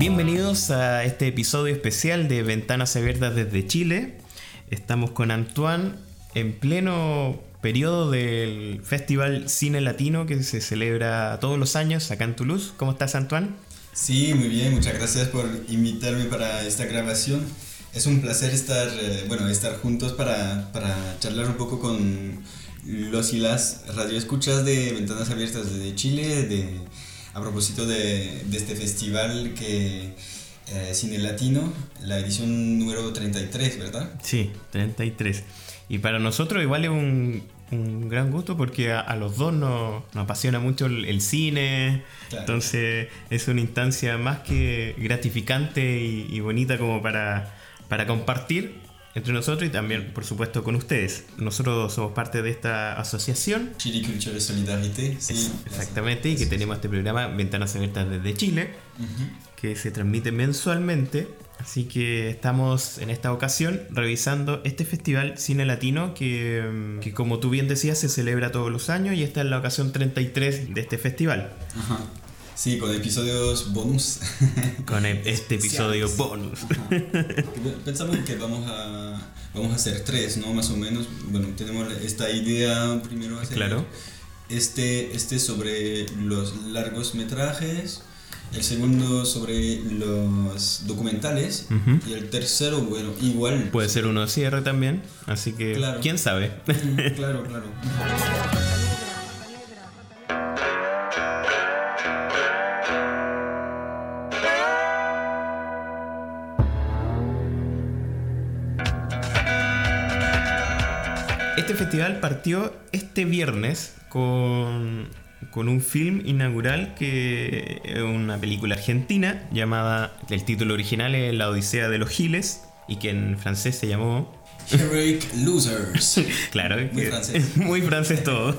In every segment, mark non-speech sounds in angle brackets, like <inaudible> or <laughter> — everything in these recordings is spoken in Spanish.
Bienvenidos a este episodio especial de Ventanas Abiertas desde Chile. Estamos con Antoine en pleno periodo del Festival Cine Latino que se celebra todos los años acá en Toulouse. ¿Cómo estás, Antoine? Sí, muy bien, muchas gracias por invitarme para esta grabación. Es un placer estar, eh, bueno, estar juntos para, para charlar un poco con los y las radioescuchas de Ventanas Abiertas desde Chile, de, a propósito de, de este festival que eh, Cine Latino, la edición número 33, ¿verdad? Sí, 33. Y para nosotros igual es un, un gran gusto porque a, a los dos nos, nos, apasiona mucho el, el cine. Claro. Entonces es una instancia más que gratificante y, y bonita como para, para compartir entre nosotros y también, por supuesto, con ustedes. Nosotros somos parte de esta asociación. Chile Culture de Solidarité, sí. Es, exactamente, y que tenemos este programa Ventanas Abiertas desde Chile, uh -huh. que se transmite mensualmente. Así que estamos en esta ocasión revisando este festival Cine Latino que, que, como tú bien decías, se celebra todos los años y esta es la ocasión 33 de este festival. Ajá. Sí, con episodios bonus. <laughs> Con este episodio bonus. Pensamos que vamos a, vamos a hacer tres, ¿no? Más o menos. Bueno, tenemos esta idea primero hacer claro. este, este sobre los largos metrajes, el segundo sobre los documentales uh -huh. y el tercero, bueno, igual. Puede ser uno cierre también, así que claro. quién sabe. claro, claro. <laughs> Este festival partió este viernes con, con, un film inaugural que es una película argentina llamada, el título original es La Odisea de los Giles y que en francés se llamó Heroic Losers. <laughs> claro, muy francés. muy francés todo.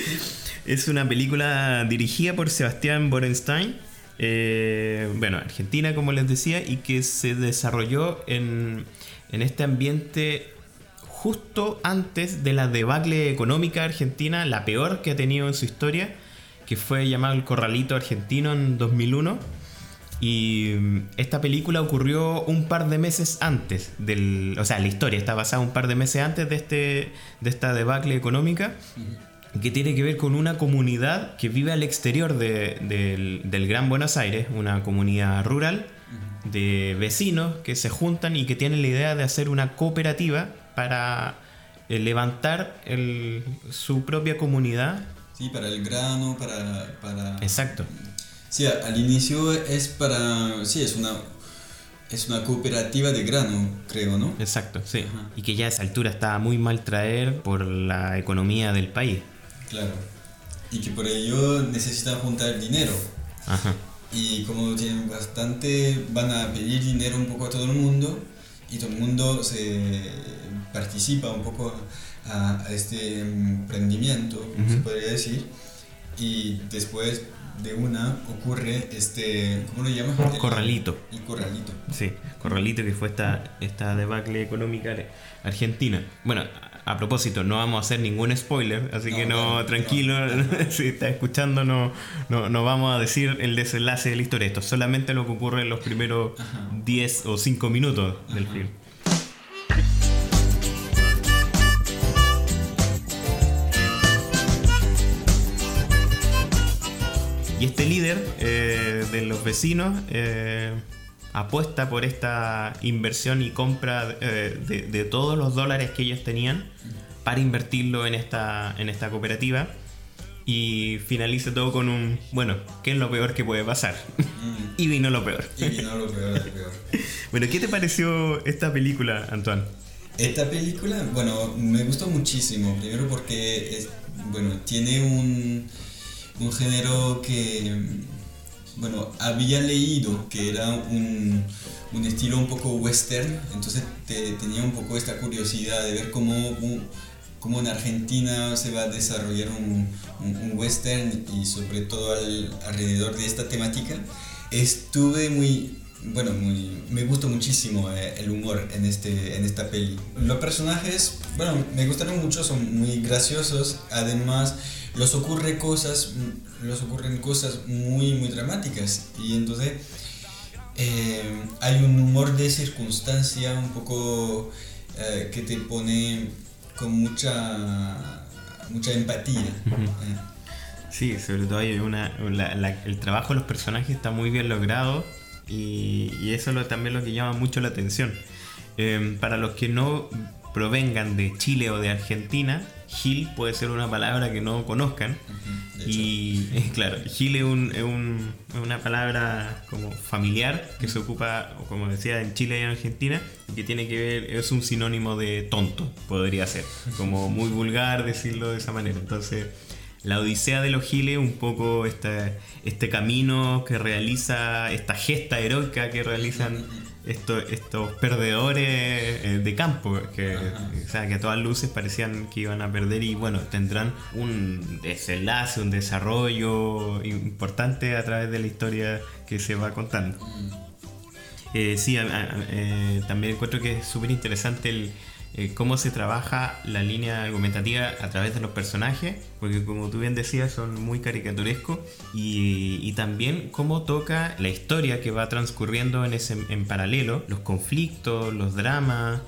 <laughs> es una película dirigida por Sebastián Borenstein. Eh, bueno, Argentina, como les decía, y que se desarrolló en, en este ambiente justo antes de la debacle económica argentina, la peor que ha tenido en su historia, que fue llamado El Corralito Argentino en 2001. Y esta película ocurrió un par de meses antes del. O sea, la historia está basada un par de meses antes de, este, de esta debacle económica. Que tiene que ver con una comunidad que vive al exterior de, de, del Gran Buenos Aires, una comunidad rural de vecinos que se juntan y que tienen la idea de hacer una cooperativa para eh, levantar el, su propia comunidad. Sí, para el grano, para... para... Exacto. Sí, al inicio es para... Sí, es una... Es una cooperativa de grano, creo, ¿no? Exacto, sí. Ajá. Y que ya a esa altura está muy mal traer por la economía del país. Claro. Y que por ello necesitan juntar dinero. Ajá. Y como tienen bastante, van a pedir dinero un poco a todo el mundo y todo el mundo se participa un poco a, a este emprendimiento, como uh -huh. se podría decir, y después de una ocurre este, ¿cómo lo llamas? El corralito. El corralito. Sí, corralito que fue esta, esta debacle económica argentina. Bueno, a propósito, no vamos a hacer ningún spoiler, así no, que no, tranquilo, no. <laughs> si estás escuchando, no, no, no vamos a decir el desenlace de la historia. Esto solamente lo que ocurre en los primeros Ajá. 10 o 5 minutos del film. Y este líder eh, de los vecinos eh, apuesta por esta inversión y compra eh, de, de, todos los dólares que ellos tenían para invertirlo en esta, en esta cooperativa. Y finaliza todo con un, bueno, ¿qué es lo peor que puede pasar? Mm. <laughs> y vino lo peor. Y vino lo peor, lo peor. <laughs> bueno, ¿qué te pareció esta película, Antoine? Esta película, bueno, me gustó muchísimo. Primero porque, es, bueno, tiene un un género que, bueno, había leído que era un, un estilo un poco western, entonces te, tenía un poco esta curiosidad de ver cómo, cómo en Argentina se va a desarrollar un, un, western y sobre todo al, alrededor de esta temática. Estuve muy, bueno, muy, me gustó muchísimo eh, el humor en, este, en esta peli. Los personajes, bueno, me gustaron mucho, son muy graciosos, además los ocurre cosas, los ocurren cosas muy, muy dramáticas y entonces eh, hay un humor de circunstancia un poco eh, que te pone con mucha, mucha empatía. Eh. Sí, sobre todo hay una, el trabajo de los personajes está muy bien logrado y, y eso es también lo que llama mucho la atención. para los que no provengan de Chile o de Argentina, Gil puede ser una palabra que no conozcan. Y <laughs> claro, Gil es, un, una palabra como familiar que se ocupa, como decía, en Chile y en Argentina, y que tiene que ver, es un sinónimo de tonto, podría ser. Como <laughs> muy vulgar decirlo de esa manera. Entonces, la odisea de los giles, un poco este, este camino que realiza, esta gesta heroica que realizan estos, estos perdedores eh, de campo, que, o sea, que a todas luces parecían que iban a perder y bueno, tendrán un desenlace, un desarrollo importante a través de la historia que se va contando. Mm. Eh, sí, eh, también encuentro que es súper interesante el eh, cómo se trabaja la línea argumentativa a través de los personajes, porque como tú bien decías son muy caricaturescos, y, también cómo toca la historia que va transcurriendo en, ese, en paralelo, los conflictos, los dramas,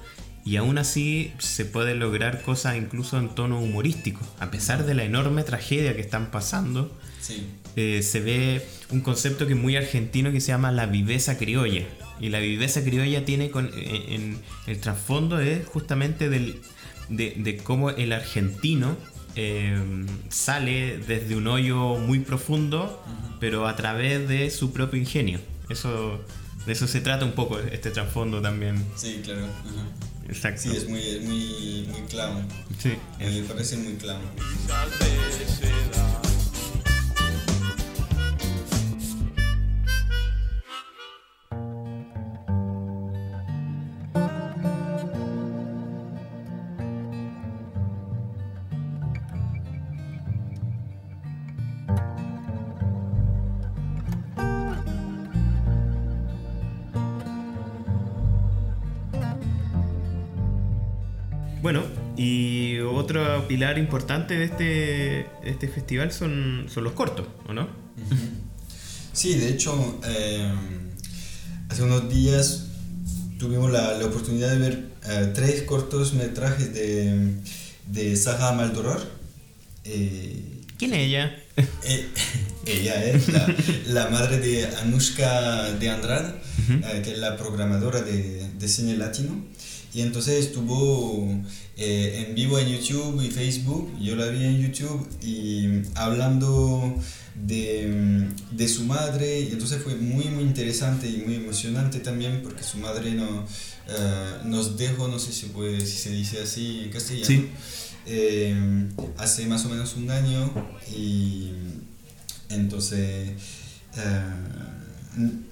y aún así se puede lograr cosas incluso en tono humorístico, a pesar de la enorme tragedia que están pasando. Eh, se ve un concepto que es muy argentino que se llama la viveza criolla y la viveza criolla tiene con, eh, en, el trasfondo es justamente del, de, cómo el argentino eh, sale desde un hoyo muy profundo, pero a través de su propio ingenio. Eso, de eso se trata un poco este trasfondo también. Sí, claro. Exacto. Sí, es muy, muy, muy clown. Sí. Me parece muy clown. Pilar importante de este, este festival son, son los cortos, ¿o no? Sí, de hecho, eh, hace unos días tuvimos la, la oportunidad de ver eh, tres cortos metrajes de, de Saja Maldoror. Eh, ¿Quién es ella? <laughs> ella es la, la, madre de Anushka de Andrade, que es la programadora de, de cine latino. Y entonces estuvo eh, en vivo en YouTube y Facebook, yo la vi en YouTube y hablando de, de, su madre, y entonces fue muy muy interesante y muy emocionante también porque su madre no, eh, nos dejó, no sé si, puede, si se dice así en castellano, eh, hace más o menos un año y entonces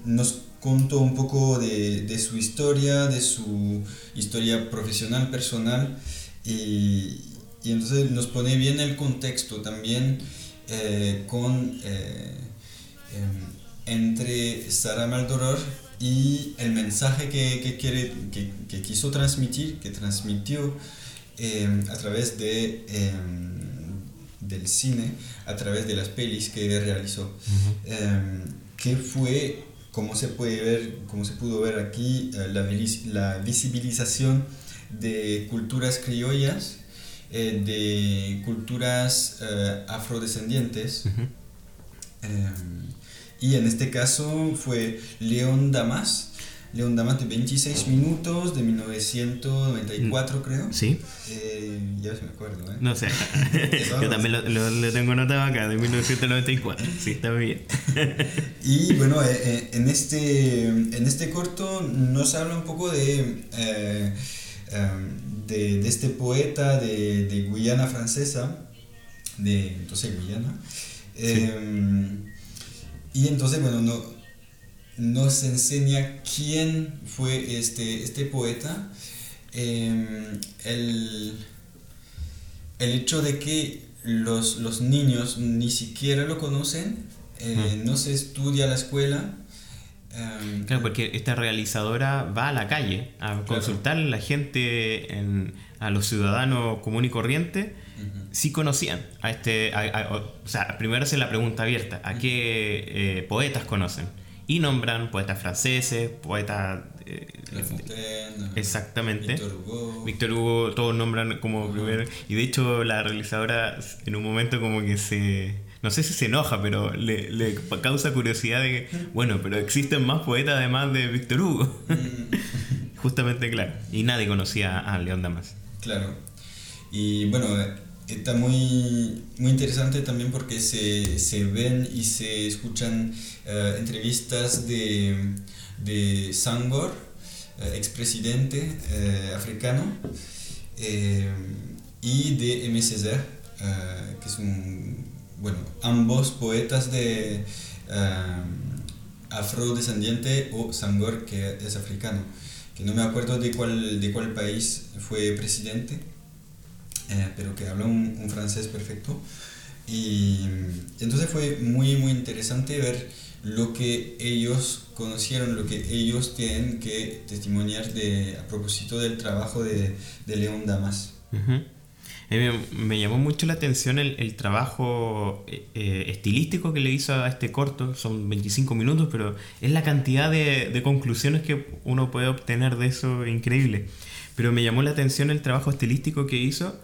nos contó un poco de, de, su historia, de su historia profesional, personal, y, y entonces nos pone bien el contexto también eh, con, eh, em, entre Sara Maldoror y el mensaje que, que quiere, que, que, quiso transmitir, que transmitió em, a través de, em, del cine, a través de las pelis que realizó, que fue como se puede ver, como se pudo ver aquí, eh, la, la, visibilización de culturas criollas, eh, de culturas eh, afrodescendientes. y en este caso fue León Damas, León Damas de 26 minutos, de 1994 creo. Sí. Eh, ya se me acuerdo, ¿eh? No sé. <laughs> <laughs> Yo también lo, tengo notado acá, de 1994. <laughs> Sí, está muy bien. y bueno, eh, eh, en, este, en este corto nos habla un poco de, em, de, de, este poeta de, de Guyana francesa, de entonces Guyana. Em, y entonces, bueno, no, nos enseña quién fue este, este poeta. Em, el, hecho de que los, los, niños ni siquiera lo conocen, eh, no se estudia la escuela. Em, claro, porque esta realizadora va a la calle a consultar a la gente, a los ciudadanos común y corriente, si conocían a este. o sea, primero la pregunta abierta: ¿a qué eh, poetas conocen? Y nombran poetas franceses, poetas... eh, La Fontaine, exactamente. Victor Hugo. Víctor Hugo, todos nombran como primero. Y de hecho, la realizadora en un momento como que se. No sé si se enoja, pero le, le causa curiosidad de que, bueno, pero existen más poetas además de Víctor Hugo. Mm, <laughs> Justamente, claro. Y nadie conocía a León Damas. Claro. Y bueno, está muy, muy interesante también porque se, se ven y se escuchan eh, entrevistas de, de Sangor, eh, expresidente eh, africano, y de M. Césaire, eh, que es un, bueno, ambos poetas de afrodescendiente o Sangor, que es africano, que no me acuerdo de cuál, de cuál país fue presidente, eh, pero que habla un, un francés perfecto. Y entonces fue muy, muy interesante ver lo que ellos conocieron, lo que ellos tienen que testimoniar de, a propósito del trabajo de, de León Damas. Ujú. A mí me, me llamó mucho la atención el, el trabajo eh, eh, estilístico que le hizo a este corto. Son 25 minutos, pero es la cantidad de, de conclusiones que uno puede obtener de eso increíble. Pero me llamó la atención el trabajo estilístico que hizo,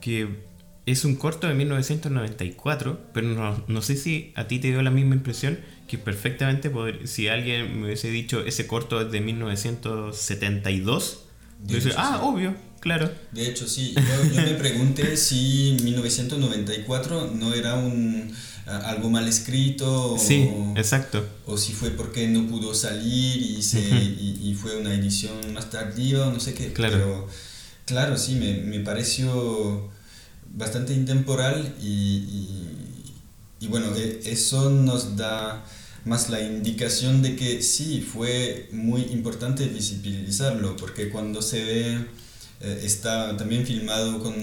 que es un corto de 1994, pero no, no sé si a ti te dio la misma impresión que perfectamente, poder- si alguien me hubiese dicho ese corto es de 1972, De yo decía, hecho, ah, sí. obvio, claro. De hecho, sí, yo, yo me pregunté <laughs> si 1994 no era un, algo mal escrito o, Sí, exacto. o si fue porque no pudo salir y, se, Ujú. y, y fue una edición más tardiva o no sé qué. Claro. Pero claro, sí, me, me pareció bastante intemporal y, y, y bueno, e- eso nos da más la indicación de que sí, fue muy importante visibilizarlo, porque cuando se ve, eh, está también filmado con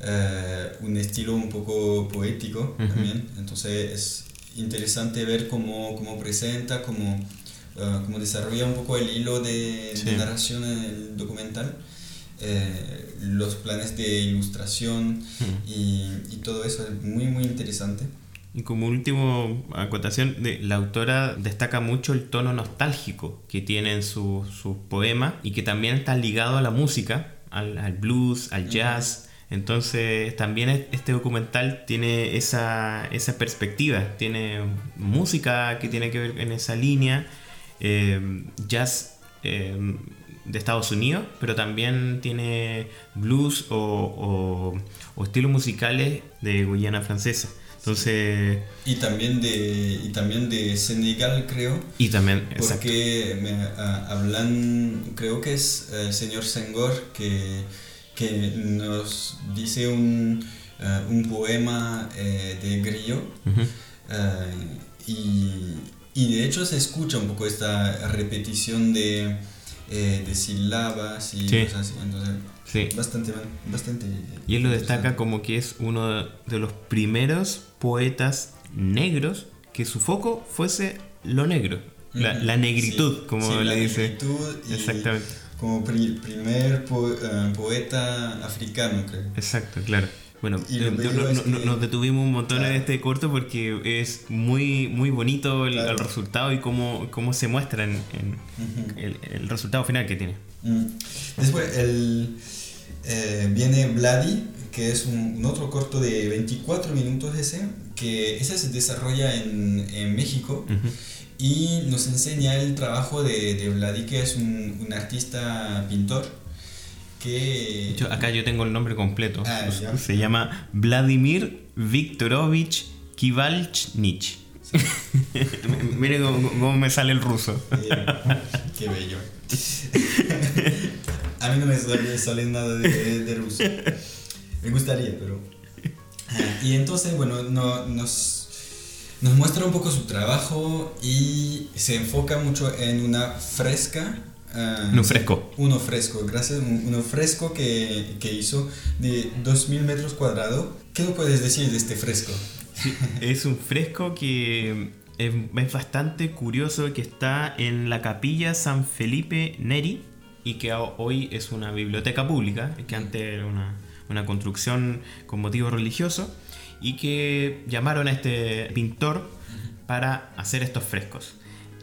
eh, un estilo un poco poético también, entonces es interesante ver cómo, cómo presenta, cómo, eh, cómo desarrolla un poco el hilo de, de Sí. narración en el documental. Eh, los planes de ilustración y, y todo eso es muy muy interesante. Y como último acotación, la autora destaca mucho el tono nostálgico que tiene en sus su poemas y que también está ligado a la música, al, al blues, al jazz. Entonces también es- este documental tiene esa, esa perspectiva, tiene música que tiene que ver en esa línea, eh, jazz eh, de Estados Unidos, pero también tiene blues o, o- o estilos musicales de Guyana francesa. Entonces, Y también de, y también de Senegal, creo, y también, exacto. porque me hablan, creo que es el señor Senghor que, que nos dice un, ah, un poema eh, de Grillo. Y, y de hecho se escucha un poco esta repetición de, eh, de sílabas y Sí. cosas así. Entonces, Sí. bastante, bastante. Y él lo destaca como que es uno de los primeros poetas negros que su foco fuese lo negro, la, negritud, sí, como le la dice. negritud y Exactamente. Como pri- primer po- eh, poeta africano, creo. Exacto, claro. Bueno, eh, bello no- es no- que- nos detuvimos un montón en este corto porque es muy, muy bonito el, Claro. el resultado y cómo, cómo se muestra en, el, el resultado final que tiene. Mm. Después el, eh, viene Vladi, que es un, un otro corto de 24 minutos ese, que ese se desarrolla en, en México y nos enseña el trabajo de, de Vladi, que es un, un artista pintor que... De hecho, acá yo tengo el nombre completo. Ah, ya. Se llama Vladimir Viktorovich Kivalchnich. <laughs> Mire cómo, cómo me sale el ruso. Eh, qué bello. <laughs> A mí no me sale, sale nada de, de ruso. Me gustaría, pero... Ah, Y entonces, bueno, no- nos, nos muestra un poco su trabajo y se enfoca mucho en una fresca. Ah, Un fresco. Uno fresco, gracias. un- Uno fresco que, que hizo de 2000 metros cuadrados. ¿Qué nos puedes decir de este fresco? Sí, es un fresco que es, es bastante curioso que está en la capilla San Felipe Neri y que ho- hoy es una biblioteca pública, que antes era una, una construcción con motivo religioso y que llamaron a este pintor para hacer estos frescos.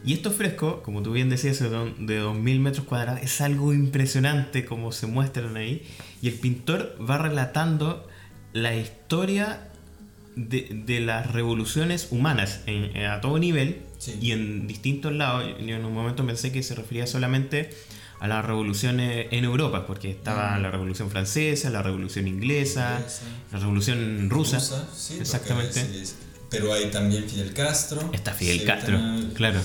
Y estos frescos, como tú bien decías, de 2.000 metros cuadrados. Es algo impresionante como se muestran ahí. Y el pintor va relatando la historia de, de las revoluciones humanas en- a todo nivel Sí. y en distintos lados. Yo en un momento pensé que se refería solamente a las revoluciones en Europa, porque estaba Mm. la revolución francesa, la revolución inglesa, Inglesa. la revolución rusa. sí, exactamente. porque es- es- pero hay también Fidel Castro. Está Fidel Castro, claro.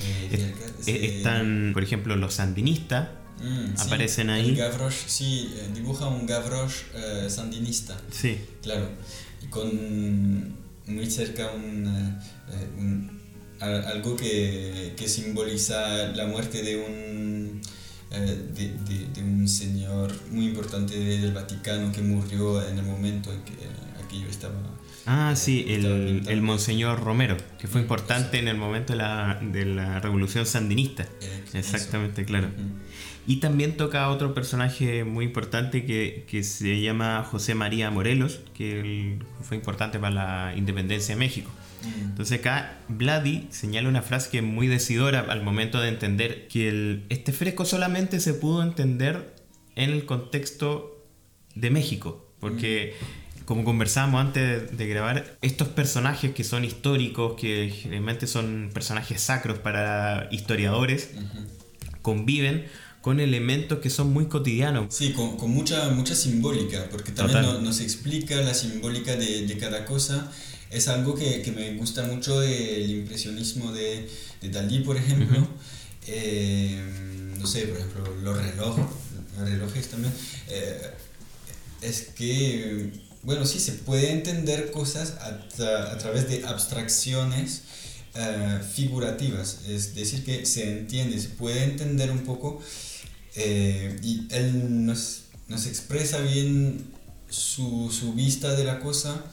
Eh, Eh, sí. Están, por ejemplo, los sandinistas. Mm, sí, aparecen ahí. el Gavroche, sí, eh, dibuja un Gavroche sandinista. Sí, Claro, y con muy cerca un, un- al- algo que, que simboliza la muerte de un, de, de- de un señor muy importante del Vaticano que murió en el momento en que aquello estaba... Ah, sí, el, Monseñor Romero, que fue importante en el momento de la, de la revolución sandinista. Exactamente, claro. Y también toca a otro personaje muy importante que, que se llama José María Morelos, que él fue importante para la independencia de México. Entonces acá Vladi señala una frase que es muy decidora al momento de entender que el- este fresco solamente se pudo entender en el contexto de México, porque como conversábamos antes de grabar, estos personajes que son históricos, que generalmente son personajes sacros para historiadores, Ujú. conviven con elementos que son muy cotidianos. Sí, con, con mucha, mucha simbólica, porque también no- nos explica la simbólica de, de cada cosa. Es algo que, que me gusta mucho del impresionismo de, de Dalí, por ejemplo. Eh, no sé, por ejemplo, los relojes, los relojes también. Eh, es que, bueno, sí, se puede entender cosas a, tra- a través de abstracciones eh, figurativas. Es decir, que se entiende, se puede entender un poco eh, y él nos, nos expresa bien su, su vista de la cosa,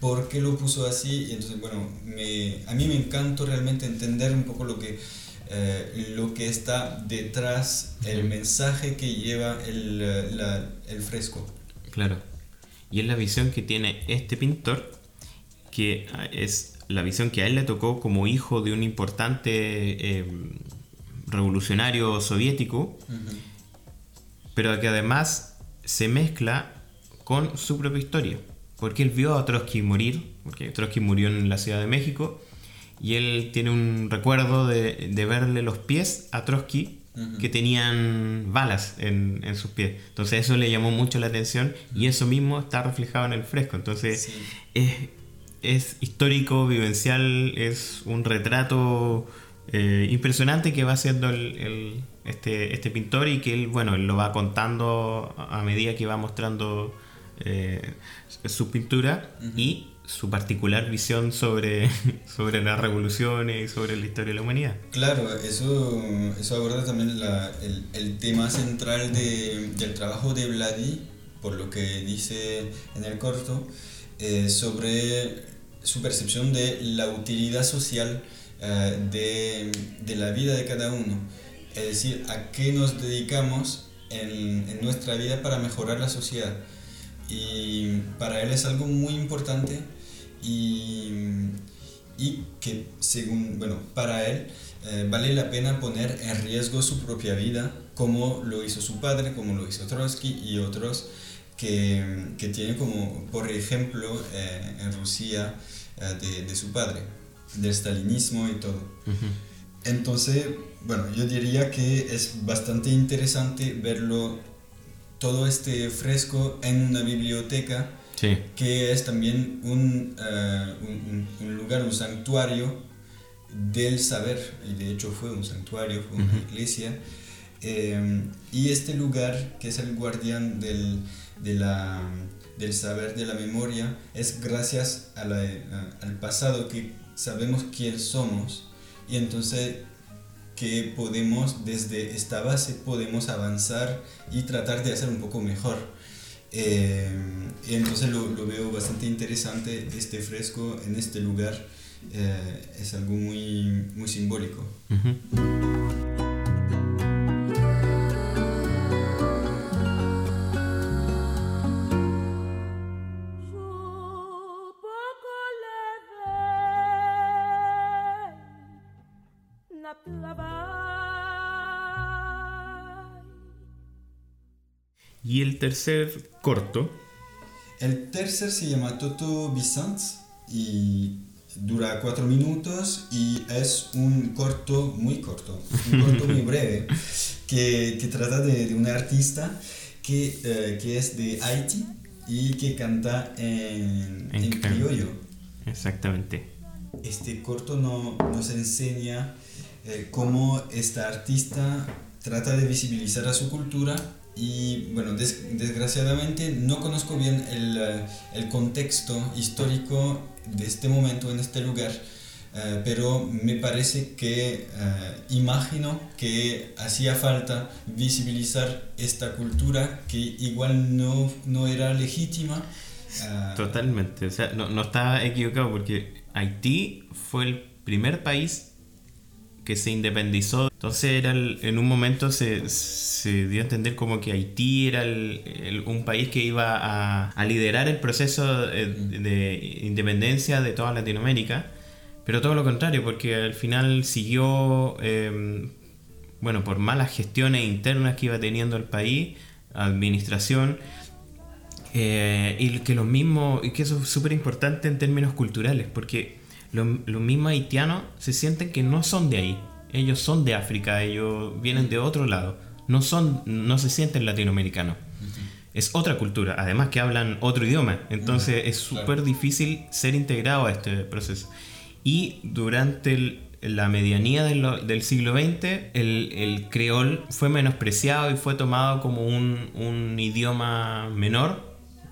por qué lo puso así, y entonces, bueno, me, a mí me encanta realmente entender un poco lo que, eh, lo que está detrás, el mensaje que lleva el, la- el fresco. Claro. Y es la visión que tiene este pintor, que ah, es la visión que a él le tocó como hijo de un importante eh, revolucionario soviético, pero que además se mezcla con su propia historia. Porque él vio a Trotsky morir, porque Trotsky murió en la Ciudad de México, y él tiene un recuerdo de, de verle los pies a Trotsky Que tenían balas en, en sus pies. Entonces eso le llamó mucho la atención y eso mismo está reflejado en el fresco. Entonces Sí. es, es histórico, vivencial, es un retrato eh, impresionante que va haciendo el, el- este, este pintor y que él, bueno, él lo va contando a medida que va mostrando eh, su pintura y su particular visión sobre, <laughs> sobre las revoluciones y sobre la historia de la humanidad. Claro, eso, eso aborda también la- el, el tema central de- del trabajo de Vladi, por lo que dice en el corto, eh, sobre su percepción de la utilidad social eh, de, de la vida de cada uno. Es decir, a qué nos dedicamos en, en nuestra vida para mejorar la sociedad. Y para él es algo muy importante y, y que según, bueno, para él eh, vale la pena poner en riesgo su propia vida, como lo hizo su padre, como lo hizo Trotsky y otros que, que tienen como, por ejemplo, eh, en Rusia eh, de, de su padre, del stalinismo y todo. Entonces, bueno, yo diría que es bastante interesante verlo todo este fresco en una biblioteca Sí. que es también un, eh, un- un- lugar, un santuario del saber, y de hecho fue un santuario, fue una iglesia, eh, y este lugar, que es el guardián del, de la- del saber, de la memoria, es gracias a la- a- al pasado que sabemos quién somos, y entonces que podemos, desde esta base, podemos avanzar y tratar de hacer un poco mejor. Eh, entonces lo, lo veo bastante interesante este fresco en este lugar. eh, es algo muy, muy simbólico. Tercer corto. El tercer se llama Toto Vicent y dura cuatro minutos y es un corto muy corto, un corto muy <laughs> breve, que, que trata de, de, una artista que, eh, que, es de Haití y que canta en, en, en criollo. Exactamente. Este corto no, nos enseña eh, cómo esta artista trata de visibilizar a su cultura y bueno, des, desgraciadamente no conozco bien el, eh, el, contexto histórico de este momento en este lugar, uh, pero me parece que uh, imagino que hacía falta visibilizar esta cultura que igual no, no era legítima. Totalmente, o sea, no, no está equivocado porque Haití fue el primer país que se independizó. Entonces era en un momento se, se, dio a entender como que Haití era el, un país que iba a, liderar el proceso de, de, independencia de toda Latinoamérica, pero todo lo contrario, porque al final siguió, eh, bueno, por malas gestiones internas que iba teniendo el país, administración, eh, y que los mismos, y que eso es súper importante en términos culturales, porque los, los mismos haitianos se sienten que no son de ahí. Ellos son de África, ellos vienen de otro lado. No, son, no se sienten latinoamericanos. Uh -huh. Es otra cultura, además que hablan otro idioma. Entonces uh -huh. es súper claro. difícil ser integrado a este proceso. Y durante el, la medianía del, del siglo XX, el, el, creol fue menospreciado y fue tomado como un, un idioma menor,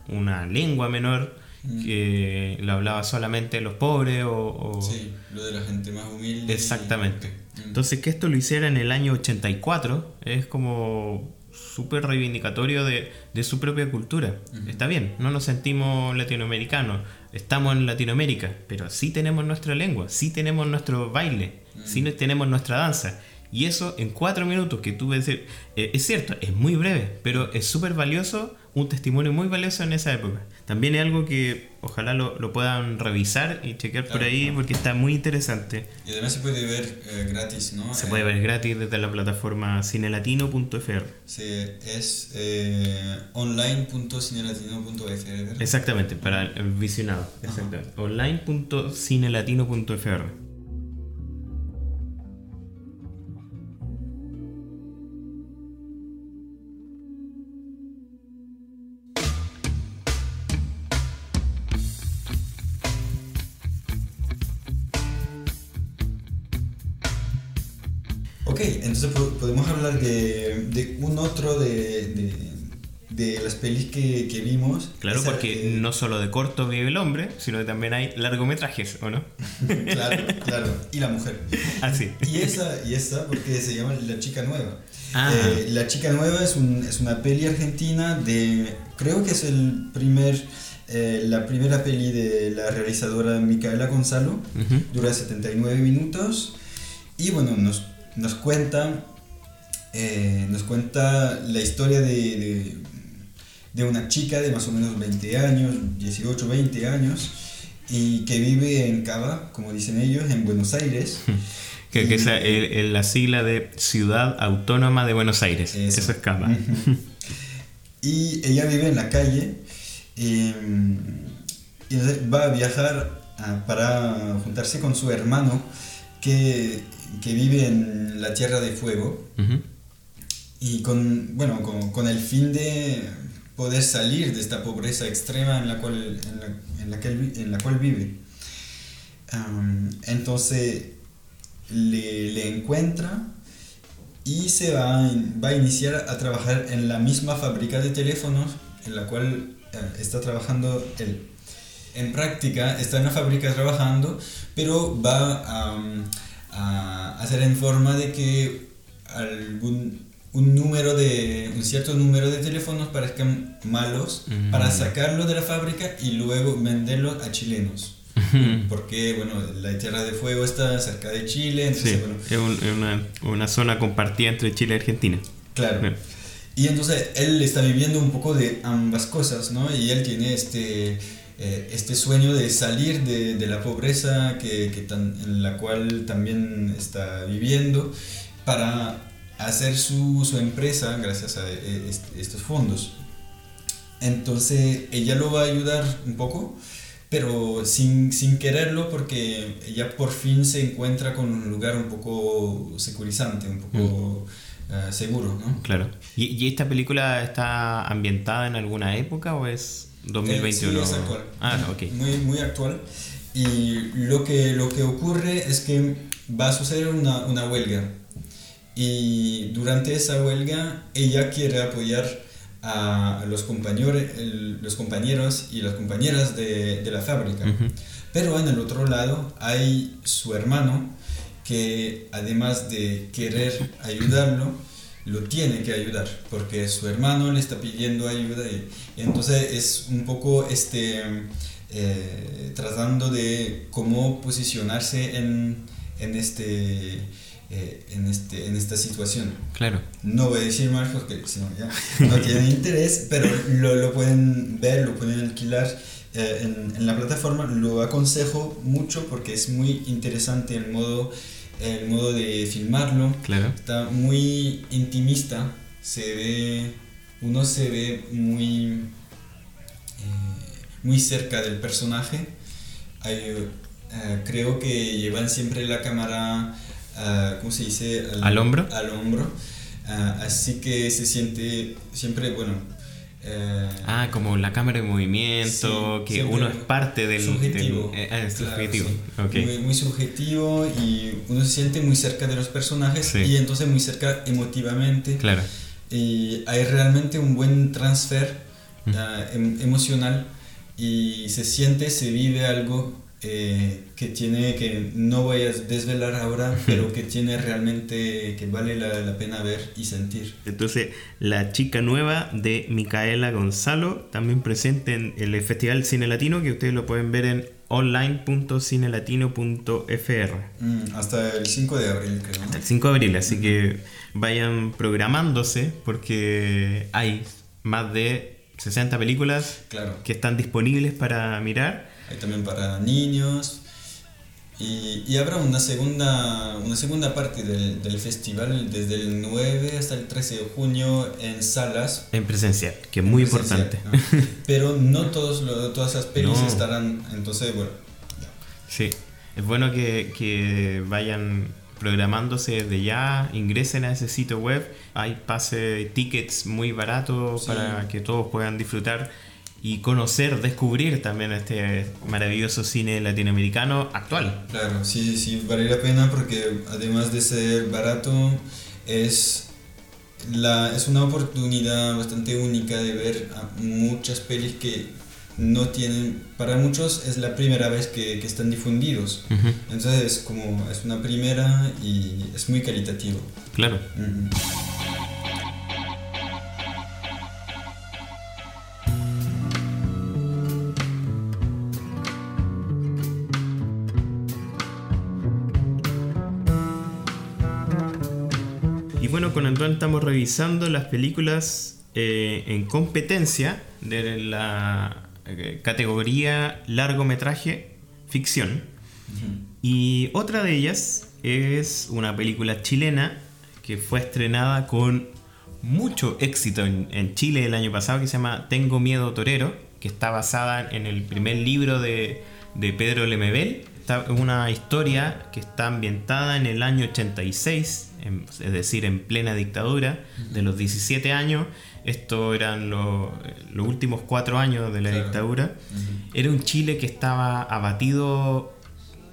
una lengua menor, que lo hablaba solamente los pobres o, o, Sí, lo de la gente más humilde. Exactamente. Y... Entonces que esto lo hiciera en el año 84 es como súper reivindicatorio de, de, su propia cultura. Está bien, no nos sentimos latinoamericanos, estamos en Latinoamérica, pero sí tenemos nuestra lengua, sí tenemos nuestro baile, -huh. sí tenemos nuestra danza. Y eso en cuatro minutos que tuve decir, eh, es cierto, es muy breve, pero es súper valioso, un testimonio muy valioso en esa época. También es algo que ojalá lo, lo puedan revisar y chequear claro, por ahí claro. porque está muy interesante. Y además se puede ver eh, gratis, ¿no? Se eh, puede ver gratis desde la plataforma cinelatino.fr. Sí, es eh, online.cinelatino.fr. Exactamente, para el visionado. Exactamente. Online.cinelatino.fr. entonces podemos hablar de, de un otro de, de, de, las pelis que, que vimos. Claro, Esa, porque eh, no solo de corto vive el hombre, sino que también hay largometrajes, ¿o no? <laughs> claro, claro. Y la mujer. Ah, sí. Y esa, y esa porque se llama La Chica Nueva. Ah. Eh, la Chica Nueva es, un, es una peli argentina de... Creo que es el primer... Eh, la primera peli de la realizadora Micaela Gonzalo. Uh -huh. Dura 79 minutos. Y bueno, nos nos cuenta, eh, nos cuenta la historia de, de, de, una chica de más o menos 20 años, 18, 20 años, y que vive en Cava, como dicen ellos, en Buenos Aires. <laughs> Que, que es la, el, la sigla de Ciudad Autónoma de Buenos Aires. Eso, Eso es Cava. y ella vive en la calle y, y va a viajar a, para juntarse con su hermano que que vive en la Tierra de Fuego uh -huh. y con, bueno, con, con, el fin de poder salir de esta pobreza extrema en la cual, en la, en la, que, en la cual vive. Um, entonces le, le, encuentra y se va, va a iniciar a trabajar en la misma fábrica de teléfonos en la cual uh, está trabajando él. En práctica está en la fábrica trabajando, pero va a... Um, a hacer en forma de que algún un número de un cierto número de teléfonos parezcan malos mm. para sacarlo de la fábrica y luego venderlo a chilenos. Porque bueno la tierra de fuego está cerca de Chile entonces, sí, bueno, es, un, es una, una, zona compartida entre Chile y Argentina. Claro. Bien. y entonces él está viviendo un poco de ambas cosas no y él tiene este eh, este sueño de salir de, de la pobreza que, que tan- en la cual también está viviendo para hacer su, su empresa gracias a eh, est- estos fondos. Entonces ella lo va a ayudar un poco, pero sin, sin quererlo porque ella por fin se encuentra con un lugar un poco securizante, un poco eh, seguro, ¿no? Claro. ¿Y, y esta película está ambientada en alguna época o es 2021? Eh, sí, es actual. Ah, ok. Muy, muy actual. Y lo que, lo que ocurre es que va a suceder una, una huelga. Y durante esa huelga ella quiere apoyar a los compañeros, los compañeros y las compañeras de, de la fábrica. Ujú. Pero en el otro lado hay su hermano que además de querer ayudarlo, lo tiene que ayudar porque su hermano le está pidiendo ayuda y, y entonces es un poco este, eh, tratando de cómo posicionarse en, en, este, eh, en, este, en esta situación. Claro. No voy a decir más porque si no ya no tienen <laughs> interés, pero lo, lo pueden ver, lo pueden alquilar eh, en, en la plataforma. Lo aconsejo mucho porque es muy interesante el modo, el modo de filmarlo. Claro. Está muy intimista, se ve, uno se ve muy, eh, muy cerca del personaje. Hay, eh, creo que llevan siempre la cámara, ah, ¿cómo se dice? ¿Al hombro? Al hombro. Ah, así que se siente siempre, bueno. Eh, Ah, como la cámara de movimiento, Sí, que uno es parte del... subjetivo. del- eh, es Claro, subjetivo. sí. Ok. Muy, muy subjetivo y uno se siente muy cerca de los personajes Sí. y entonces muy cerca emotivamente. Claro. Y hay realmente un buen transfer Mm. ah, em- emocional y se siente, se vive algo eh, que tiene, que no voy a desvelar ahora, <laughs> pero que tiene realmente, que vale la, la pena ver y sentir. Entonces, la chica nueva de Micaela Gonzalo, también presente en el Festival Cine Latino, que ustedes lo pueden ver en online.cinelatino.fr. Mm, hasta el 5 de abril, creo. Hasta el 5 de abril, así que vayan programándose porque hay más de 60 películas Claro. que están disponibles para mirar. Hay también para niños. Y, y habrá una segunda, una segunda parte del, del festival desde el 9 hasta el 13 de junio en salas. En presencial, que es muy presencial, importante. ¿no? Pero no todos lo- todas esas pelis No. estarán, entonces, bueno. Sí, es bueno que, que vayan programándose desde ya, ingresen a ese sitio web, hay pase, tickets muy baratos Sí. para que todos puedan disfrutar y conocer, descubrir también este maravilloso cine latinoamericano actual. Claro, sí, sí, vale la pena porque además de ser barato, es, la, es una oportunidad bastante única de ver a muchas pelis que no tienen, para muchos es la primera vez que, que están difundidos. Ujú, Entonces es como, es una primera y es muy caritativo. Claro. Ujú. Y revisando las películas eh, en competencia de la eh, categoría largometraje ficción. Y otra de ellas es una película chilena que fue estrenada con mucho éxito en, en Chile el año pasado que se llama Tengo Miedo Torero, que está basada en el primer libro de, de Pedro Lemebel. Es una historia que está ambientada en el año 86, en- es decir, en plena dictadura, de los 17 años. Estos eran los, los últimos cuatro años de la Claro. dictadura. Ujú. Era un Chile que estaba abatido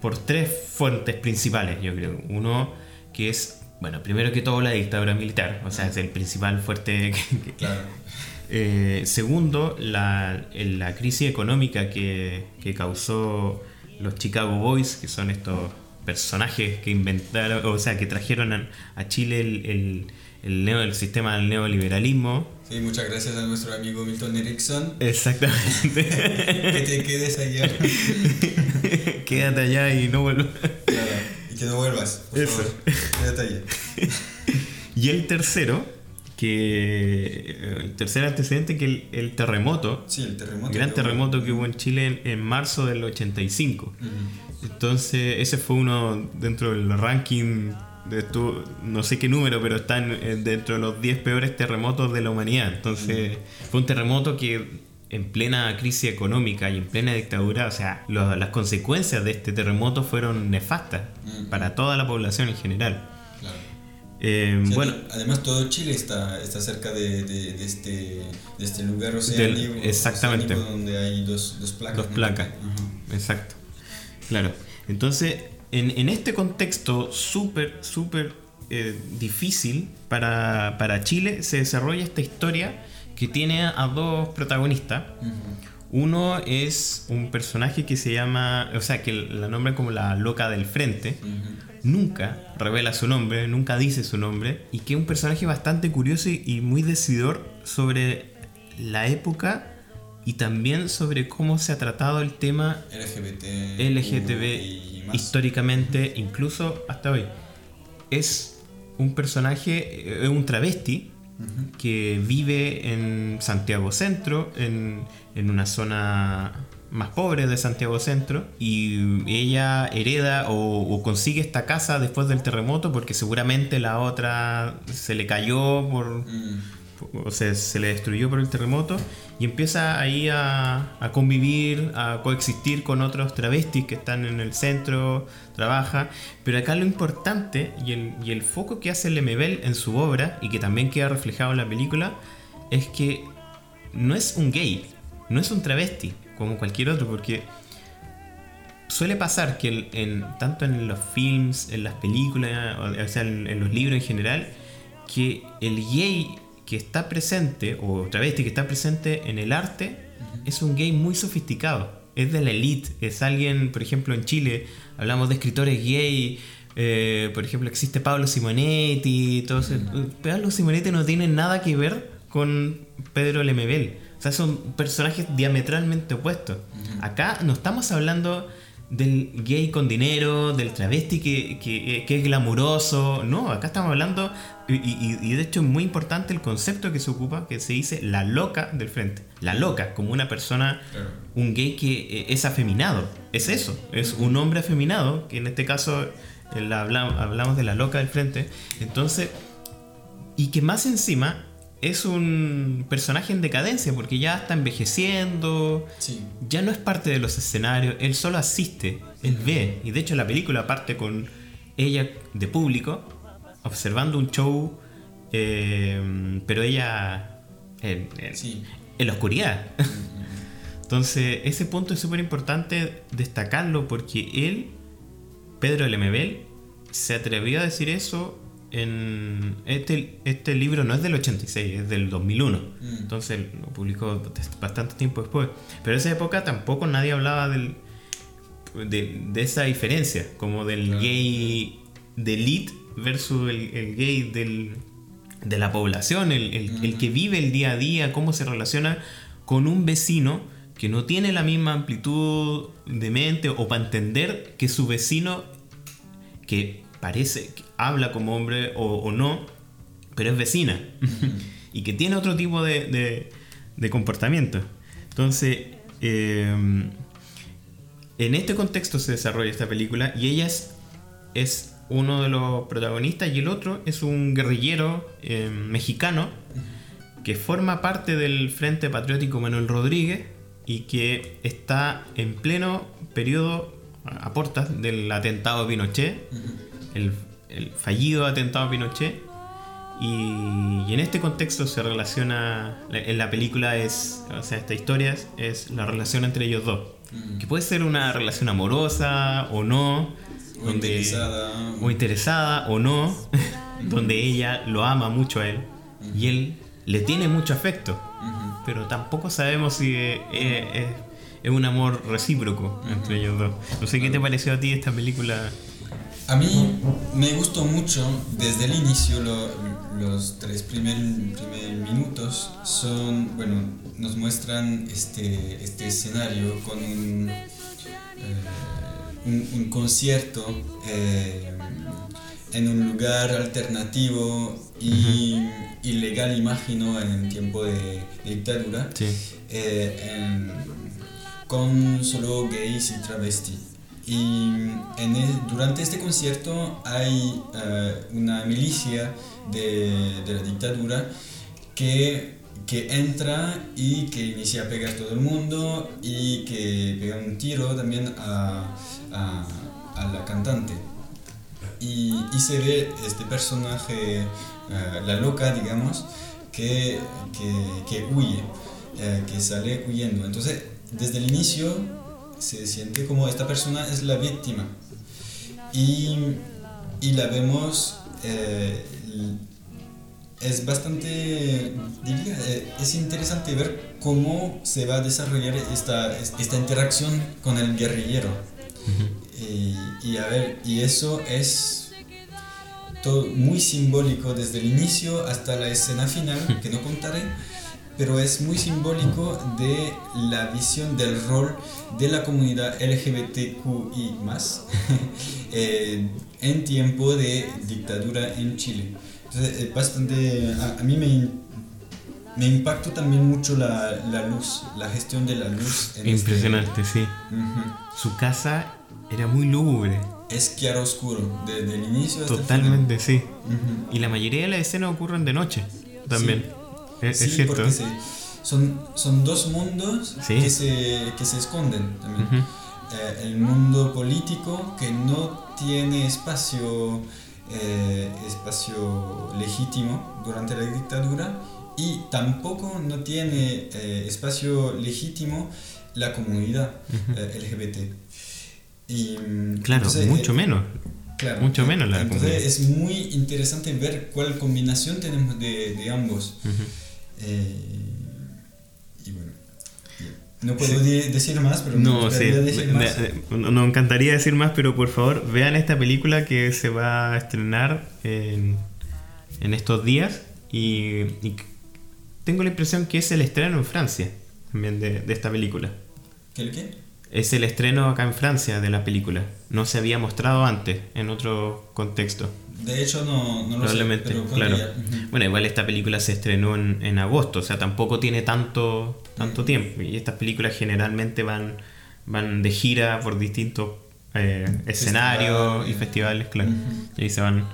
por tres fuentes principales, yo creo. Uno que es, bueno, primero que todo la dictadura militar, o sea, es el principal fuerte. que- que- Claro. <laughs> Eh, segundo, la, la crisis económica que, que causó los Chicago Boys, que son estos personajes que inventaron, o sea, que trajeron a, a Chile el, el, el neo- el sistema del neoliberalismo. Sí, muchas gracias a nuestro amigo Milton Erickson. Exactamente. <laughs> que te quedes allá. <laughs> Quédate allá y no vuelvas. Claro. Y que no vuelvas, por Eso. favor. Quédate allá. <laughs> Y el tercero, que el tercer antecedente que el, el terremoto, Sí, el terremoto. gran que terremoto hubo. que hubo en Chile en, en marzo del 85. Ujú. Entonces, ese fue uno dentro del ranking de tu- no sé qué número, pero está en- en- dentro de los 10 peores terremotos de la humanidad. Entonces, fue un terremoto que en plena crisis económica y en plena dictadura, o sea, lo- las consecuencias de este terremoto fueron nefastas Ujú. para toda la población en general. Claro. Eh, bueno, además todo Chile está, está cerca de, de- de este, de este lugar oceánico, exactamente. oceánico donde hay dos, dos placas. Dos ¿no? placas. Exacto. Claro. Entonces, en, en este contexto súper, súper eh, difícil para, para Chile, se desarrolla esta historia que tiene a dos protagonistas. Uno es un personaje que se llama, o sea, que la nombran como la loca del frente. Nunca revela su nombre, nunca dice su nombre, y que es un personaje bastante curioso y, y muy decidor sobre la época y también sobre cómo se ha tratado el tema LGBT, LGTB históricamente, incluso hasta hoy. Es un personaje, es un travesti que vive en Santiago Centro, en, en una zona más pobre de Santiago Centro, y ella hereda o, o consigue esta casa después del terremoto porque seguramente la otra se le cayó por, Mm. O sea, se le destruyó por el terremoto y empieza ahí a, convivir, a coexistir con otros travestis que están en el centro, trabaja, pero acá lo importante y el, y el foco que hace Lemebel en su obra y que también queda reflejado en la película es que no es un gay, no es un travesti como cualquier otro, porque suele pasar que en, tanto en los films, en las películas, o, sea, en los libros en general, que el gay que está presente, o travesti que está presente en el arte, es un gay muy sofisticado. Es de la elite, es alguien, por ejemplo, en Chile, hablamos de escritores gay, eh, por ejemplo, existe Pablo Simonetti, todo eso. Pablo Simonetti no tiene nada que ver con Pedro Lemebel. O sea, son personajes diametralmente opuestos. Acá no estamos hablando del gay con dinero, del travesti que, que- que es glamuroso. No, acá estamos hablando, y, y- y de hecho es muy importante el concepto que se ocupa, que se dice la loca del frente. La loca, como una persona, un gay que eh, es afeminado. Es eso, es un hombre afeminado, que en este caso eh, la habla- hablamos de la loca del frente. Entonces, y que más encima es un personaje en decadencia, porque ya está envejeciendo, Sí. ya no es parte de los escenarios, él solo asiste, él ve. Y de hecho la película parte con ella de público, observando un show, eh, pero ella en, en- Sí. en la oscuridad. <laughs> Entonces ese punto es súper importante destacarlo porque él, Pedro Lemebel, se atrevió a decir eso en... Este, este libro no es del 86, es del 2001. Mm. Entonces lo publicó bastante tiempo después. Pero en esa época tampoco nadie hablaba del, de, de esa diferencia, como del Claro. gay de elite versus el, el gay del, de la población, el, el- el que vive el día a día, cómo se relaciona con un vecino que no tiene la misma amplitud de mente o para entender que su vecino que parece que habla como hombre o, o no, pero es vecina. Y que tiene otro tipo de, de- de comportamiento. Entonces, eh, en este contexto se desarrolla esta película y ella es, es uno de los protagonistas y el otro es un guerrillero eh, mexicano que forma parte del Frente Patriótico Manuel Rodríguez y que está en pleno periodo a portas del atentado de Pinochet, el, el fallido atentado a Pinochet. Y, y en este contexto se relaciona, en la película es, o sea, esta historia es, es la relación entre ellos dos. Mm. Que puede ser una relación amorosa o no, O interesada. o interesada o no, <laughs> donde ella lo ama mucho a él y él le tiene mucho afecto, pero tampoco sabemos si es, es- es un amor recíproco entre ellos dos. No sé qué te pareció a ti esta película. A mí me gustó mucho desde el inicio, lo- los tres primer, primer minutos son, bueno, nos muestran este, este escenario con un, eh, un, un concierto eh, en un lugar alternativo y ilegal, imagino, en tiempo de, dictadura, eh, con solo gays y travestis. Y en durante este concierto hay eh, una milicia de, de, la dictadura que, que, entra y que inicia a pegar a todo el mundo y que pega un tiro también a, a, a la cantante. Y, y, se ve este personaje, uh, la loca, digamos, que, que, que huye, uh, que sale huyendo. Entonces, desde el inicio se siente como esta persona es la víctima. Y, y la vemos, eh, es bastante, diría, eh, es interesante ver cómo se va a desarrollar esta, esta interacción con el guerrillero. y, a ver, y eso es muy simbólico desde el inicio hasta la escena final, que no contaré pero es muy simbólico de la visión del rol de la comunidad LGBTQI <laughs> eh, en tiempo de dictadura en Chile. Entonces, es bastante, a, mí me, me impactó también mucho la, la, luz, la gestión de la luz. En este Impresionante, sí. Su casa era muy lúgubre. Es claro oscuro, desde el inicio hasta Totalmente, el final. sí. Y la mayoría de las escenas ocurren de noche también. sí, porque son, son dos mundos que, se, que se esconden también. Eh, el mundo político que no tiene espacio, eh, espacio legítimo durante la dictadura y tampoco no tiene eh, espacio legítimo la comunidad LGBT. Y, mm, claro, mucho menos. Claro, mucho menos la entonces es muy interesante ver cuál combinación tenemos de, de ambos. Y bueno, no puedo decir más, pero no, sí. decir más. Nos encantaría decir más, pero por favor vean esta película que se va a estrenar en, en estos días y, y, tengo la impresión que es el estreno en Francia también de, de esta película. ¿Qué el qué? Es el estreno acá en Francia de la película. No se había mostrado antes en otro contexto. De hecho, no, no lo Probablemente, sé, claro. Bueno, igual esta película se estrenó en, en, agosto, o sea, tampoco tiene tanto, tanto tiempo. Y estas películas generalmente van, van de gira por distintos eh, escenarios y festivales, claro. Y ahí se van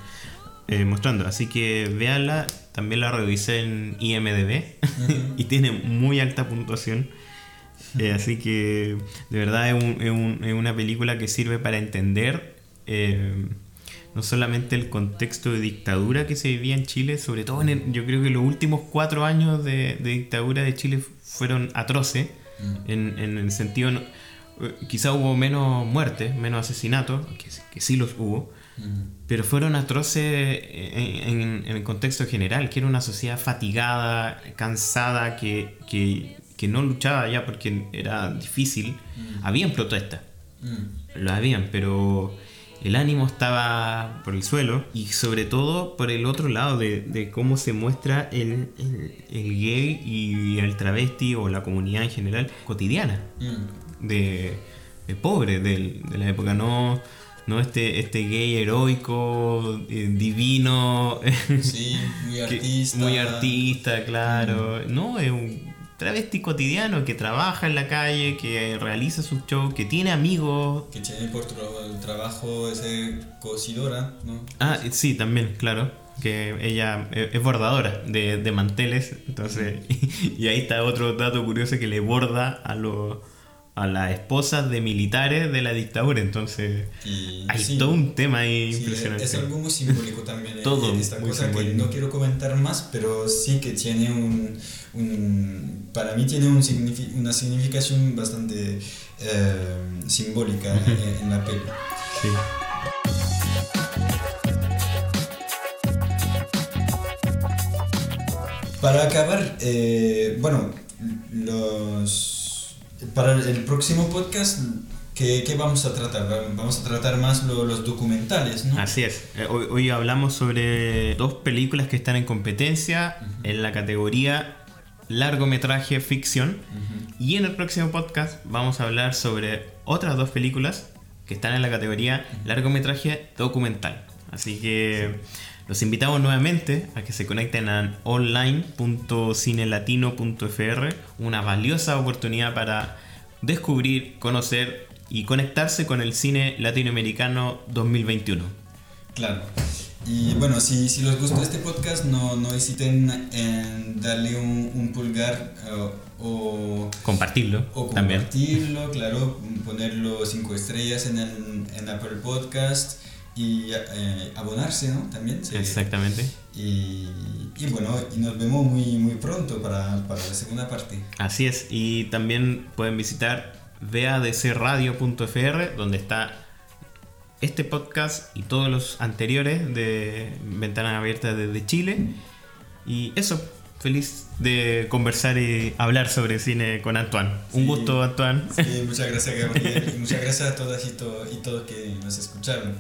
eh, mostrando. Así que véanla, también la revisé en IMDB <laughs> y tiene muy alta puntuación. Eh, así que de verdad es, un, es, un, es, una película que sirve para entender eh, no solamente el contexto de dictadura que se vivía en Chile, sobre todo en el, yo creo que los últimos cuatro años de, de dictadura de Chile fueron atroces, mm. en, en, el sentido, no, eh, quizá hubo menos muertes, menos asesinatos, que, que sí los hubo, mm. pero fueron atroces en, en, el contexto general, que era una sociedad fatigada, cansada, que, que que no luchaba ya porque era difícil, mm. habían protestas. Mm. Lo habían, pero el ánimo estaba por el suelo y sobre todo por el otro lado de, de cómo se muestra el, el, el, gay y el travesti o la comunidad en general cotidiana mm. de, de, pobre de, de, la época. No, no este, este gay heroico, eh, divino. Sí, muy <laughs> artista. muy artista, claro. No, es un travesti cotidiano que trabaja en la calle, que realiza sus shows, que tiene amigos. Que tiene por el trabajo ese cosidora, ¿no? Ah, sí, también, claro. Que ella es bordadora de, de manteles, entonces. <laughs> Y, ahí está otro dato curioso que le borda a los a las esposas de militares de la dictadura. Entonces, hay todo un tema ahí sí, impresionante. Es algo muy simbólico también. todo. Esta cosa simbólico. que no quiero comentar más, pero sí que tiene un. un para mí, tiene un signific una significación bastante eh, simbólica en, en, la peli. Sí. Para acabar, eh, bueno, los para el próximo podcast, ¿qué, ¿qué, vamos a tratar? Vamos a tratar más lo, los documentales, ¿no? Así es. Eh, hoy, hoy, hablamos sobre dos películas que están en competencia uh -huh. en la categoría largometraje ficción. Uh -huh. Y en el próximo podcast vamos a hablar sobre otras dos películas que están en la categoría largometraje documental. Así que los invitamos nuevamente a que se conecten a online.cinelatino.fr, una valiosa oportunidad para descubrir, conocer y conectarse con el cine latinoamericano 2021. Claro. Y bueno, si, si les gustó este podcast, no, no hesiten en darle un, pulgar uh, o compartirlo. O compartirlo, claro, ponerlo cinco estrellas en, el, en Apple Podcast y eh, abonarse, ¿no? También. Exactamente. Y, y, bueno, y nos vemos muy, muy pronto para, para la segunda parte. Así es, y también pueden visitar vadcradio.fr, donde está este podcast y todos los anteriores de Ventanas Abiertas desde Chile. Y eso, feliz de conversar y hablar sobre cine con Antoine. Un gusto, Antoine. Sí, muchas gracias, Gabriel. y <laughs> muchas gracias a todas y, y todos que nos escucharon.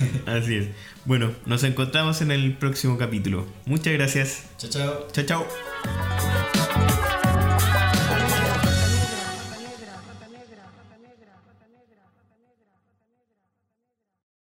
<laughs> Así es. Bueno, nos encontramos en el próximo capítulo. Muchas gracias. Chao, chao. Chao, chao.